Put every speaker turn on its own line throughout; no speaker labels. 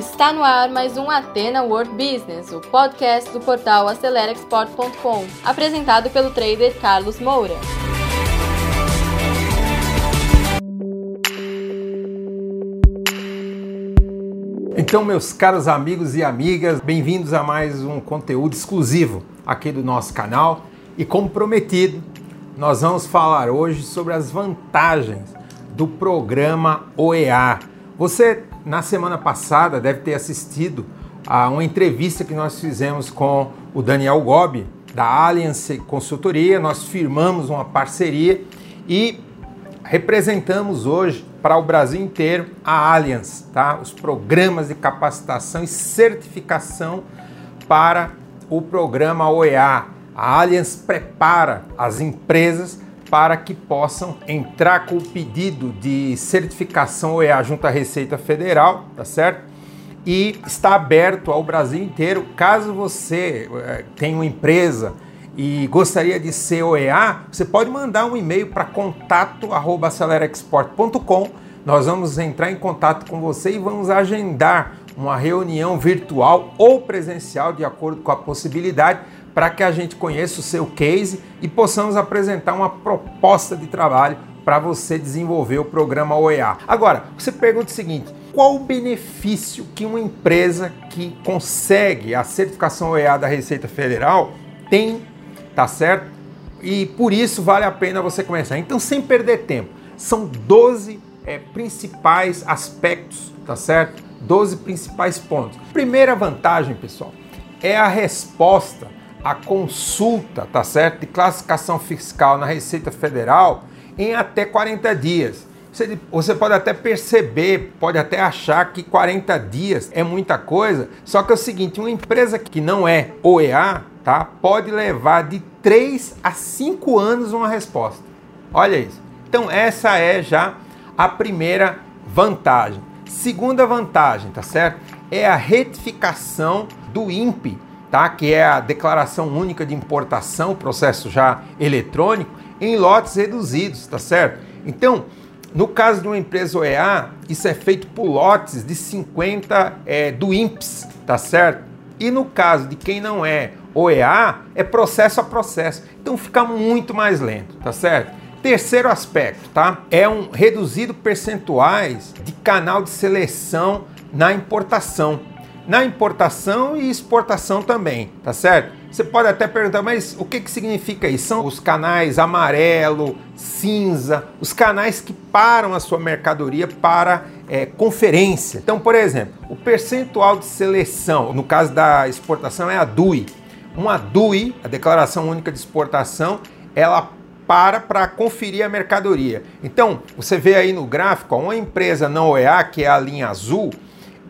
Está no ar mais um Atena World Business, o podcast do portal AceleraExport.com, apresentado pelo trader Carlos Moura.
Então, meus caros amigos e amigas, bem-vindos a mais um conteúdo exclusivo aqui do nosso canal. E como prometido, nós vamos falar hoje sobre as vantagens do programa OEA. Você na semana passada deve ter assistido a uma entrevista que nós fizemos com o Daniel Gobi, da Allianz Consultoria. Nós firmamos uma parceria e representamos hoje para o Brasil inteiro a Allianz, tá? os programas de capacitação e certificação para o programa OEA. A Allianz prepara as empresas para que possam entrar com o pedido de certificação OEA junto à Receita Federal, tá certo? E está aberto ao Brasil inteiro. Caso você é, tenha uma empresa e gostaria de ser OEA, você pode mandar um e-mail para contato@acelerexport.com. Nós vamos entrar em contato com você e vamos agendar uma reunião virtual ou presencial de acordo com a possibilidade para que a gente conheça o seu case e possamos apresentar uma proposta de trabalho para você desenvolver o programa OEA. Agora, você pergunta o seguinte: qual o benefício que uma empresa que consegue a certificação OEA da Receita Federal tem, tá certo? E por isso vale a pena você começar. Então, sem perder tempo, são 12 é, principais aspectos, tá certo? 12 principais pontos. Primeira vantagem, pessoal, é a resposta a consulta, tá certo, de classificação fiscal na Receita Federal em até 40 dias. Você, pode até perceber, pode até achar que 40 dias é muita coisa, só que é o seguinte, uma empresa que não é OEA, tá, pode levar de 3 a 5 anos uma resposta. Olha isso. Então essa é já a primeira vantagem. Segunda vantagem, tá certo? É a retificação do INPE tá? que é a declaração única de importação, processo já eletrônico, em lotes reduzidos, tá certo? Então, no caso de uma empresa OEA, isso é feito por lotes de 50 é, do INPS, tá certo? E no caso de quem não é OEA, é processo a processo. Então fica muito mais lento, tá certo? Terceiro aspecto, tá? É um reduzido percentuais de canal de seleção na importação na importação e exportação também, tá certo? Você pode até perguntar, mas o que, que significa isso? São os canais amarelo, cinza, os canais que param a sua mercadoria para é, conferência. Então, por exemplo, o percentual de seleção, no caso da exportação, é a DUI. Uma DUI, a Declaração Única de Exportação, ela para para conferir a mercadoria. Então, você vê aí no gráfico, uma empresa não OEA, que é a linha azul,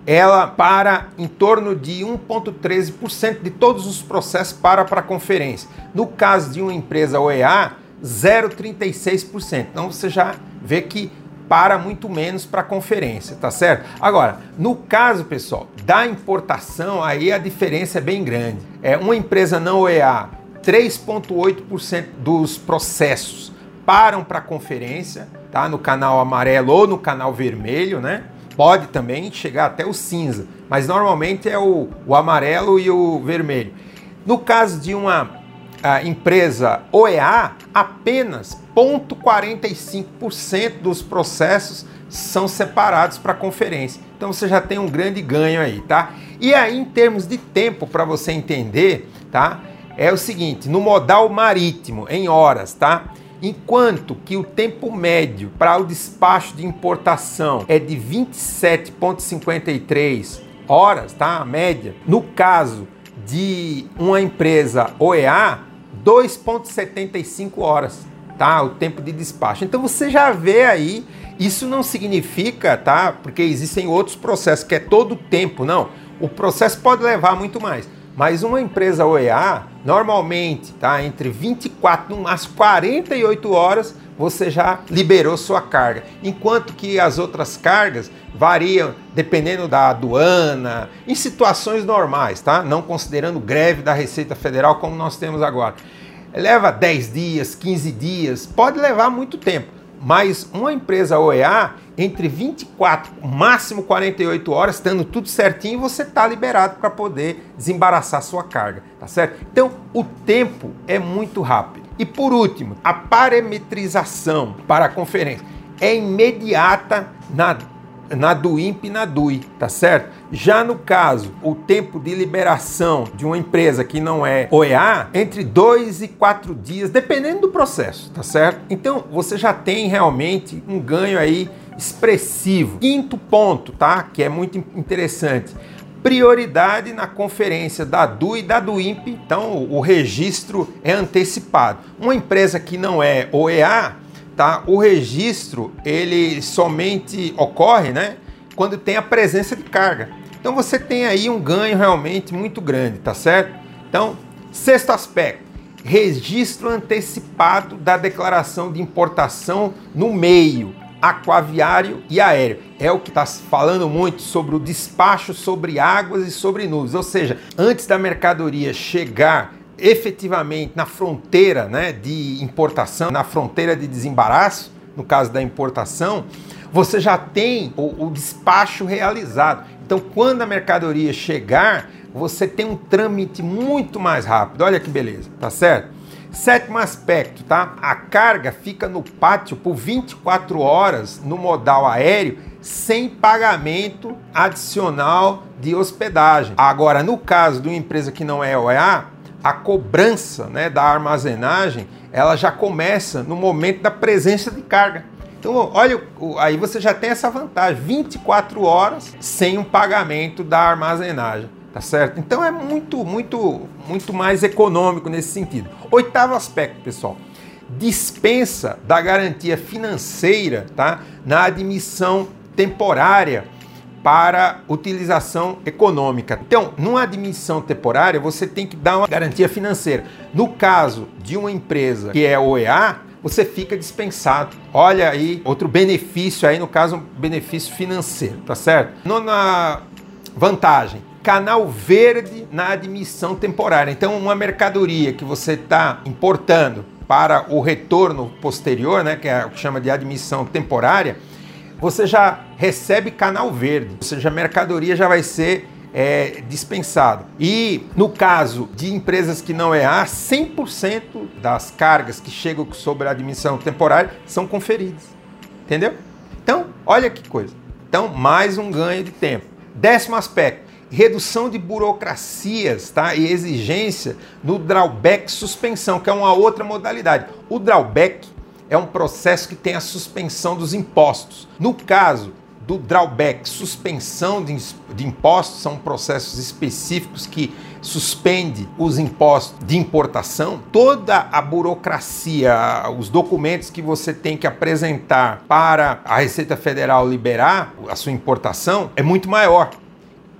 ela para em torno de 1,13% de todos os processos para para conferência. No caso de uma empresa OEA, 0,36%. Então você já vê que para muito menos para conferência, tá certo? Agora, no caso, pessoal, da importação, aí a diferença é bem grande. É uma empresa não OEA, 3,8% dos processos param para conferência, tá? No canal amarelo ou no canal vermelho, né? Pode também chegar até o cinza, mas normalmente é o, o amarelo e o vermelho. No caso de uma empresa OEA, apenas 0,45% dos processos são separados para conferência. Então você já tem um grande ganho aí, tá? E aí, em termos de tempo, para você entender, tá? É o seguinte: no modal marítimo, em horas, tá? Enquanto que o tempo médio para o despacho de importação é de 27,53 horas, tá? A média. No caso de uma empresa OEA, 2,75 horas, tá? O tempo de despacho. Então você já vê aí, isso não significa, tá? Porque existem outros processos que é todo o tempo, não. O processo pode levar muito mais. Mas uma empresa OEA, normalmente, tá, entre 24 no máximo 48 horas, você já liberou sua carga. Enquanto que as outras cargas variam dependendo da aduana, em situações normais, tá? Não considerando greve da Receita Federal como nós temos agora. Leva 10 dias, 15 dias, pode levar muito tempo. Mas uma empresa OEA, entre 24, máximo 48 horas, estando tudo certinho, você está liberado para poder desembaraçar sua carga, tá certo? Então, o tempo é muito rápido. E por último, a parametrização para a conferência é imediata na na DUIMP e na DUI, tá certo? Já no caso, o tempo de liberação de uma empresa que não é OEA, entre dois e quatro dias, dependendo do processo, tá certo? Então, você já tem realmente um ganho aí expressivo. Quinto ponto, tá? Que é muito interessante prioridade na conferência da DU e da DUIMP, então o registro é antecipado. Uma empresa que não é OEA, tá? O registro ele somente ocorre, né, quando tem a presença de carga. Então você tem aí um ganho realmente muito grande, tá certo? Então, sexto aspecto, registro antecipado da declaração de importação no meio aquaviário e aéreo. É o que está falando muito sobre o despacho sobre águas e sobre nuvens, ou seja, antes da mercadoria chegar efetivamente na fronteira né, de importação, na fronteira de desembaraço, no caso da importação, você já tem o, o despacho realizado. Então, quando a mercadoria chegar, você tem um trâmite muito mais rápido. Olha que beleza, tá certo? Sétimo aspecto, tá? A carga fica no pátio por 24 horas no modal aéreo sem pagamento adicional de hospedagem. Agora, no caso de uma empresa que não é OEA, a cobrança né, da armazenagem ela já começa no momento da presença de carga. Então, olha, aí você já tem essa vantagem: 24 horas sem um pagamento da armazenagem, tá certo? Então é muito, muito, muito mais econômico nesse sentido. Oitavo aspecto, pessoal: dispensa da garantia financeira, tá? Na admissão temporária para utilização econômica. Então, numa admissão temporária, você tem que dar uma garantia financeira. No caso de uma empresa que é OEA, você fica dispensado. Olha aí, outro benefício aí, no caso, um benefício financeiro, tá certo? Nona vantagem, canal verde na admissão temporária. Então, uma mercadoria que você está importando para o retorno posterior, né, que é o que chama de admissão temporária, você já recebe canal verde, ou seja, a mercadoria já vai ser é, dispensado. E no caso de empresas que não é A, 100% das cargas que chegam sobre a admissão temporária são conferidas. Entendeu? Então, olha que coisa. Então, mais um ganho de tempo. Décimo aspecto, redução de burocracias tá? e exigência no drawback suspensão, que é uma outra modalidade. O drawback é um processo que tem a suspensão dos impostos. No caso do drawback, suspensão de, impostos, são processos específicos que suspende os impostos de importação, toda a burocracia, os documentos que você tem que apresentar para a Receita Federal liberar a sua importação é muito maior.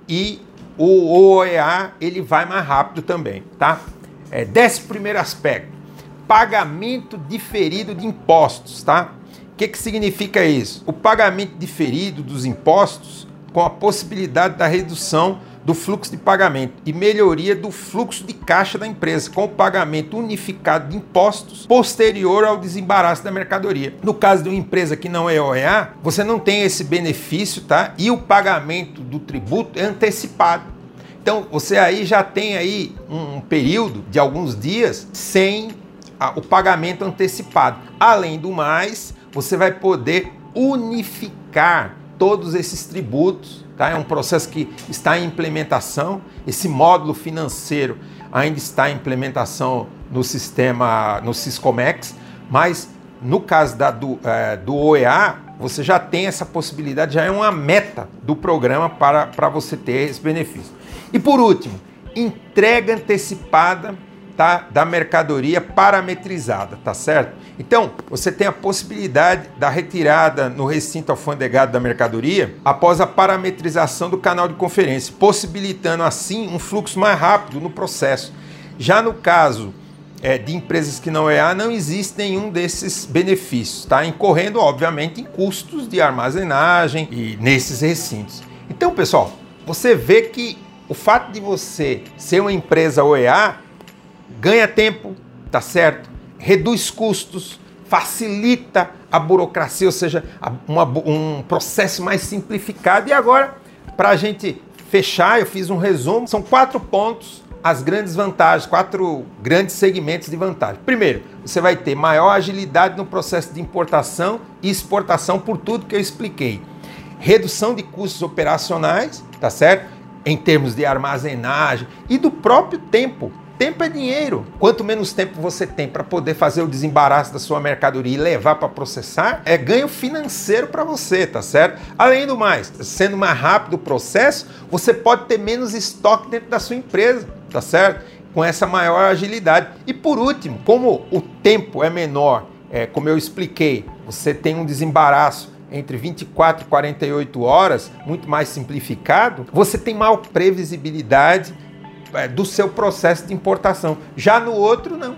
E o OEA ele vai mais rápido também, tá? É, décimo primeiro aspecto, pagamento diferido de impostos, tá? O que, que significa isso? O pagamento diferido dos impostos com a possibilidade da redução do fluxo de pagamento e melhoria do fluxo de caixa da empresa, com o pagamento unificado de impostos posterior ao desembaraço da mercadoria. No caso de uma empresa que não é OEA, você não tem esse benefício, tá? E o pagamento do tributo é antecipado. Então, você aí já tem aí um período de alguns dias sem o pagamento antecipado. Além do mais, você vai poder unificar todos esses tributos. Tá? É um processo que está em implementação. Esse módulo financeiro ainda está em implementação no sistema, no Siscomex, mas no caso da, do, é, do OEA, você já tem essa possibilidade, já é uma meta do programa para, para você ter esse benefício. E por último, entrega antecipada tá, da mercadoria parametrizada, tá certo? Então, você tem a possibilidade da retirada no recinto alfandegado da mercadoria após a parametrização do canal de conferência, possibilitando assim um fluxo mais rápido no processo. Já no caso é, de empresas que não é A, não existe nenhum desses benefícios, tá? Incorrendo, obviamente, em custos de armazenagem e nesses recintos. Então, pessoal, você vê que o fato de você ser uma empresa OEA ganha tempo, tá certo? Reduz custos, facilita a burocracia, ou seja, uma, um processo mais simplificado. E agora, para a gente fechar, eu fiz um resumo. São quatro pontos as grandes vantagens, quatro grandes segmentos de vantagem. Primeiro, você vai ter maior agilidade no processo de importação e exportação por tudo que eu expliquei. Redução de custos operacionais, tá certo? Em termos de armazenagem e do próprio tempo. Tempo é dinheiro. Quanto menos tempo você tem para poder fazer o desembaraço da sua mercadoria e levar para processar, é ganho financeiro para você, tá certo? Além do mais, sendo mais rápido o processo, você pode ter menos estoque dentro da sua empresa tá certo? Com essa maior agilidade. E por último, como o tempo é menor, é, como eu expliquei, você tem um desembaraço entre 24 e 48 horas, muito mais simplificado, você tem maior previsibilidade é, do seu processo de importação. Já no outro, não.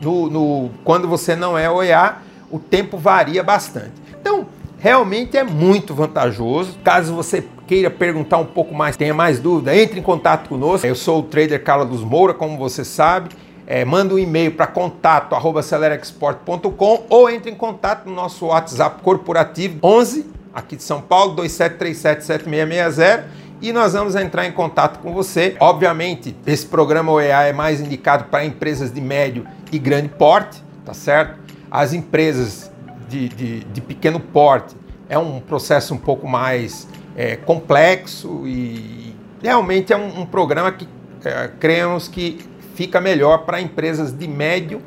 No, no, quando você não é OEA, o tempo varia bastante. Então, realmente é muito vantajoso. Caso você queira perguntar um pouco mais, tenha mais dúvida, entre em contato conosco. Eu sou o trader Carlos Moura, como você sabe. É, manda um e-mail para contato acelerexport.com ou entre em contato no nosso WhatsApp corporativo 11 aqui de São Paulo 27377660 e nós vamos entrar em contato com você. Obviamente, esse programa OEA é mais indicado para empresas de médio e grande porte, tá certo? As empresas de, de, de pequeno porte é um processo um pouco mais é, complexo e realmente é um, um programa que é, cremos que fica melhor para empresas de médio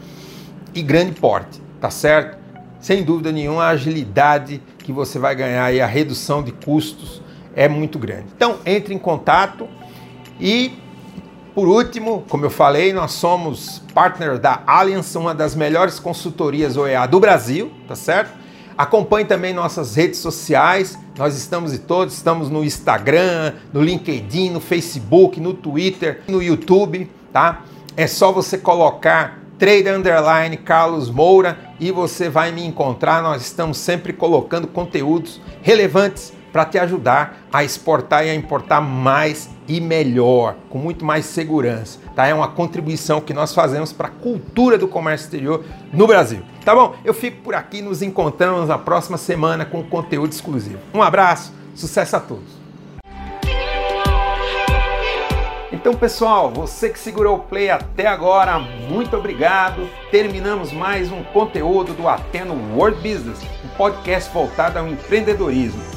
e grande porte, tá certo? Sem dúvida nenhuma, a agilidade que você vai ganhar e a redução de custos é muito grande. Então, entre em contato e por último, como eu falei, nós somos partner da Allianz, uma das melhores consultorias OEA do Brasil, tá certo? Acompanhe também nossas redes sociais. Nós estamos em todos, estamos no Instagram, no LinkedIn, no Facebook, no Twitter, no YouTube, tá? É só você colocar Trade Underline Carlos Moura e você vai me encontrar. Nós estamos sempre colocando conteúdos relevantes para te ajudar a exportar e a importar mais e melhor, com muito mais segurança. Tá? É uma contribuição que nós fazemos para a cultura do comércio exterior no Brasil. Tá bom? Eu fico por aqui, nos encontramos na próxima semana com conteúdo exclusivo. Um abraço, sucesso a todos! Então, pessoal, você que segurou o play até agora, muito obrigado. Terminamos mais um conteúdo do Ateno World Business, um podcast voltado ao empreendedorismo.